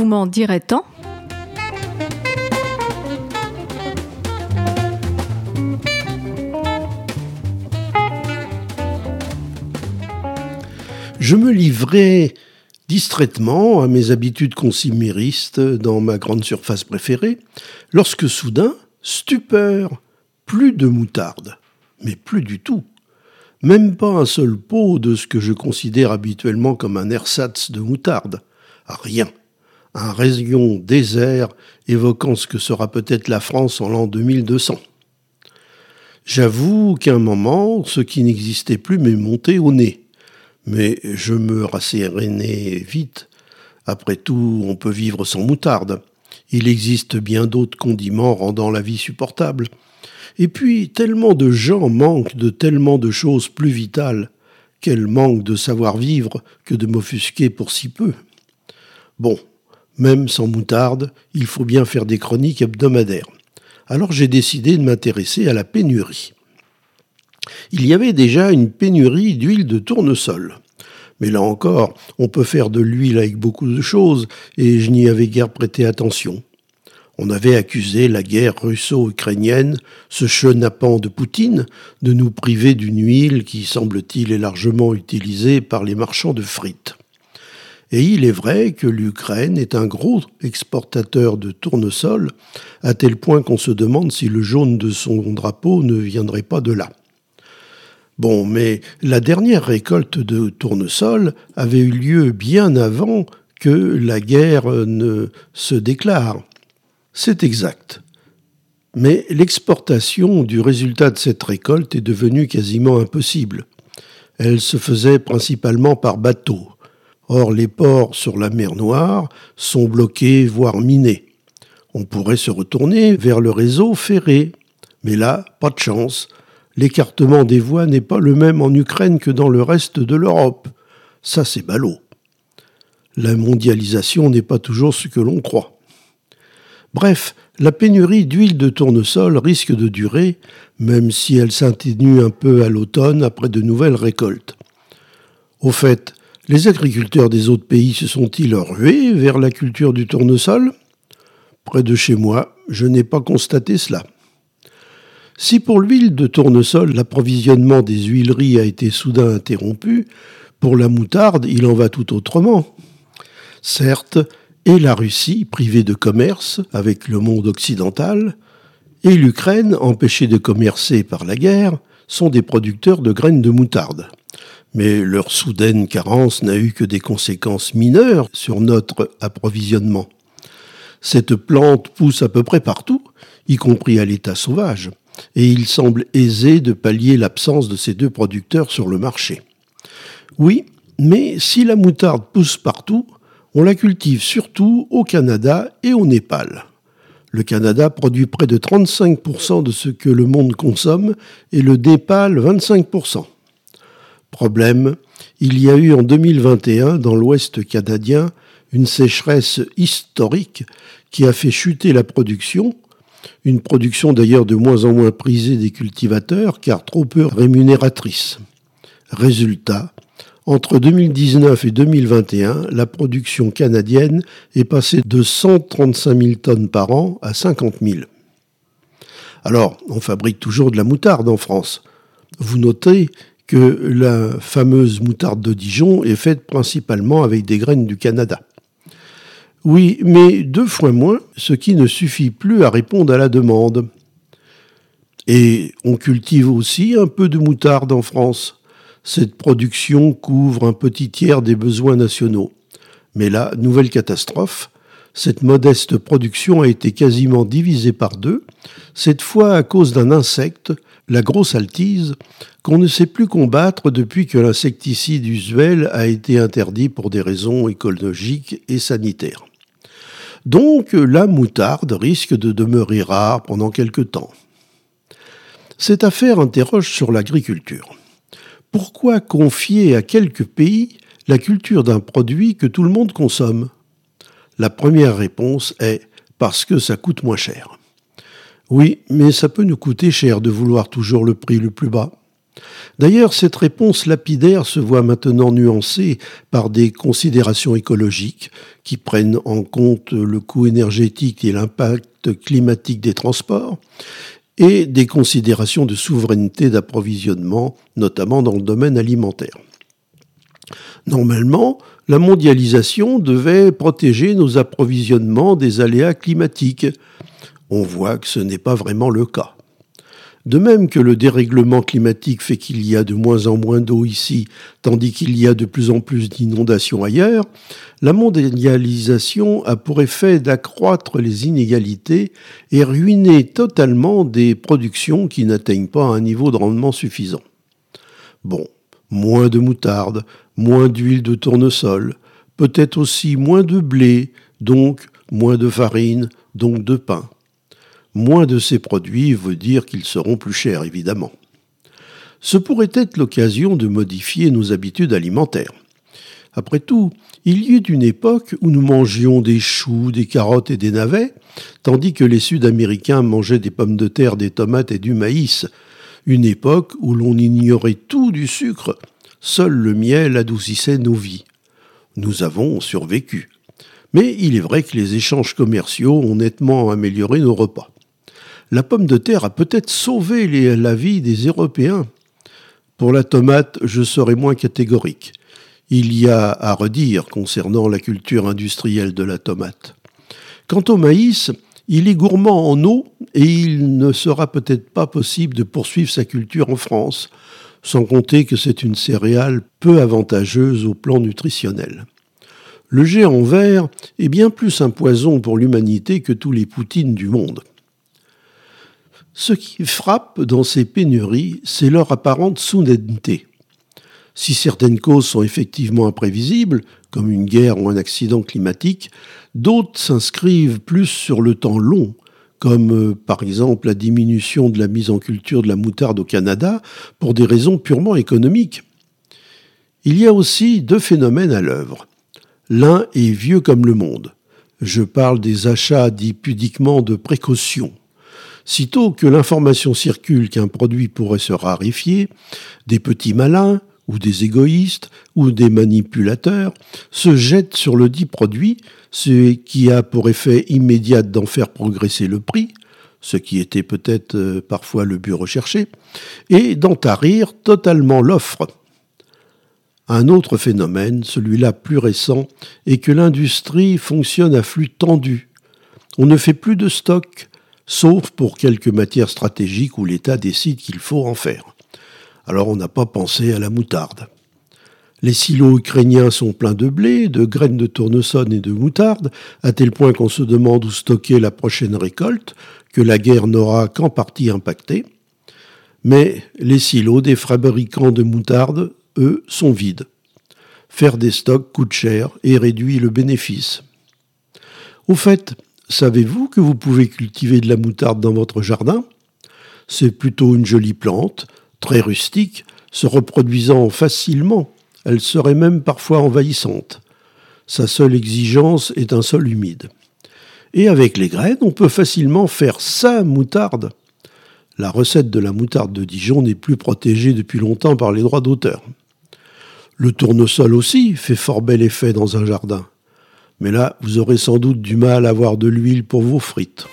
Vous m'en direz tant Je me livrais distraitement à mes habitudes consuméristes dans ma grande surface préférée, lorsque soudain, stupeur, plus de moutarde, mais plus du tout. Même pas un seul pot de ce que je considère habituellement comme un ersatz de moutarde. Rien. Un rayon désert évoquant ce que sera peut-être la France en l'an 2200. J'avoue qu'à un moment, ce qui n'existait plus m'est monté au nez mais je me rassérénais vite. Après tout, on peut vivre sans moutarde. Il existe bien d'autres condiments rendant la vie supportable. Et puis, tellement de gens manquent de tellement de choses plus vitales. Quel manque de savoir-vivre que de m'offusquer pour si peu. Bon, même sans moutarde, il faut bien faire des chroniques hebdomadaires. Alors j'ai décidé de m'intéresser à la pénurie il y avait déjà une pénurie d'huile de tournesol. Mais là encore, on peut faire de l'huile avec beaucoup de choses, et je n'y avais guère prêté attention. On avait accusé la guerre russo-ukrainienne, ce chenapan de Poutine, de nous priver d'une huile qui, semble-t-il, est largement utilisée par les marchands de frites. Et il est vrai que l'Ukraine est un gros exportateur de tournesol, à tel point qu'on se demande si le jaune de son drapeau ne viendrait pas de là. Bon, mais la dernière récolte de tournesol avait eu lieu bien avant que la guerre ne se déclare. C'est exact. Mais l'exportation du résultat de cette récolte est devenue quasiment impossible. Elle se faisait principalement par bateau. Or, les ports sur la mer Noire sont bloqués, voire minés. On pourrait se retourner vers le réseau ferré. Mais là, pas de chance l'écartement des voies n'est pas le même en Ukraine que dans le reste de l'Europe. Ça, c'est ballot. La mondialisation n'est pas toujours ce que l'on croit. Bref, la pénurie d'huile de tournesol risque de durer, même si elle s'inténue un peu à l'automne après de nouvelles récoltes. Au fait, les agriculteurs des autres pays se sont-ils rués vers la culture du tournesol? Près de chez moi, je n'ai pas constaté cela. Si pour l'huile de tournesol, l'approvisionnement des huileries a été soudain interrompu, pour la moutarde, il en va tout autrement. Certes, et la Russie, privée de commerce avec le monde occidental, et l'Ukraine, empêchée de commercer par la guerre, sont des producteurs de graines de moutarde. Mais leur soudaine carence n'a eu que des conséquences mineures sur notre approvisionnement. Cette plante pousse à peu près partout, y compris à l'état sauvage et il semble aisé de pallier l'absence de ces deux producteurs sur le marché. Oui, mais si la moutarde pousse partout, on la cultive surtout au Canada et au Népal. Le Canada produit près de 35% de ce que le monde consomme et le Népal 25%. Problème, il y a eu en 2021 dans l'Ouest canadien une sécheresse historique qui a fait chuter la production, une production d'ailleurs de moins en moins prisée des cultivateurs car trop peu rémunératrice. Résultat, entre 2019 et 2021, la production canadienne est passée de 135 000 tonnes par an à 50 000. Alors, on fabrique toujours de la moutarde en France. Vous notez que la fameuse moutarde de Dijon est faite principalement avec des graines du Canada. Oui, mais deux fois moins, ce qui ne suffit plus à répondre à la demande. Et on cultive aussi un peu de moutarde en France. Cette production couvre un petit tiers des besoins nationaux. Mais là, nouvelle catastrophe, cette modeste production a été quasiment divisée par deux, cette fois à cause d'un insecte, la grosse altise, qu'on ne sait plus combattre depuis que l'insecticide usuel a été interdit pour des raisons écologiques et sanitaires. Donc la moutarde risque de demeurer rare pendant quelque temps. Cette affaire interroge sur l'agriculture. Pourquoi confier à quelques pays la culture d'un produit que tout le monde consomme? La première réponse est parce que ça coûte moins cher. Oui, mais ça peut nous coûter cher de vouloir toujours le prix le plus bas. D'ailleurs, cette réponse lapidaire se voit maintenant nuancée par des considérations écologiques qui prennent en compte le coût énergétique et l'impact climatique des transports, et des considérations de souveraineté d'approvisionnement, notamment dans le domaine alimentaire. Normalement, la mondialisation devait protéger nos approvisionnements des aléas climatiques. On voit que ce n'est pas vraiment le cas. De même que le dérèglement climatique fait qu'il y a de moins en moins d'eau ici, tandis qu'il y a de plus en plus d'inondations ailleurs, la mondialisation a pour effet d'accroître les inégalités et ruiner totalement des productions qui n'atteignent pas un niveau de rendement suffisant. Bon, moins de moutarde, moins d'huile de tournesol, peut-être aussi moins de blé, donc moins de farine, donc de pain. Moins de ces produits veut dire qu'ils seront plus chers, évidemment. Ce pourrait être l'occasion de modifier nos habitudes alimentaires. Après tout, il y eut une époque où nous mangions des choux, des carottes et des navets, tandis que les Sud-Américains mangeaient des pommes de terre, des tomates et du maïs. Une époque où l'on ignorait tout du sucre. Seul le miel adoucissait nos vies. Nous avons survécu. Mais il est vrai que les échanges commerciaux ont nettement amélioré nos repas la pomme de terre a peut-être sauvé la vie des Européens. Pour la tomate, je serai moins catégorique. Il y a à redire concernant la culture industrielle de la tomate. Quant au maïs, il est gourmand en eau et il ne sera peut-être pas possible de poursuivre sa culture en France, sans compter que c'est une céréale peu avantageuse au plan nutritionnel. Le géant vert est bien plus un poison pour l'humanité que tous les poutines du monde. Ce qui frappe dans ces pénuries, c'est leur apparente soudaineté. Si certaines causes sont effectivement imprévisibles, comme une guerre ou un accident climatique, d'autres s'inscrivent plus sur le temps long, comme euh, par exemple la diminution de la mise en culture de la moutarde au Canada pour des raisons purement économiques. Il y a aussi deux phénomènes à l'œuvre. L'un est vieux comme le monde. Je parle des achats dits pudiquement de précaution. Sitôt que l'information circule qu'un produit pourrait se raréfier, des petits malins, ou des égoïstes, ou des manipulateurs, se jettent sur le dit produit, ce qui a pour effet immédiat d'en faire progresser le prix, ce qui était peut-être euh, parfois le but recherché, et d'en tarir totalement l'offre. Un autre phénomène, celui-là plus récent, est que l'industrie fonctionne à flux tendu. On ne fait plus de stock, sauf pour quelques matières stratégiques où l'État décide qu'il faut en faire. Alors on n'a pas pensé à la moutarde. Les silos ukrainiens sont pleins de blé, de graines de tournesol et de moutarde, à tel point qu'on se demande où stocker la prochaine récolte, que la guerre n'aura qu'en partie impacté. Mais les silos des fabricants de moutarde, eux, sont vides. Faire des stocks coûte cher et réduit le bénéfice. Au fait, Savez-vous que vous pouvez cultiver de la moutarde dans votre jardin? C'est plutôt une jolie plante, très rustique, se reproduisant facilement. Elle serait même parfois envahissante. Sa seule exigence est un sol humide. Et avec les graines, on peut facilement faire sa moutarde. La recette de la moutarde de Dijon n'est plus protégée depuis longtemps par les droits d'auteur. Le tournesol aussi fait fort bel effet dans un jardin. Mais là, vous aurez sans doute du mal à avoir de l'huile pour vos frites.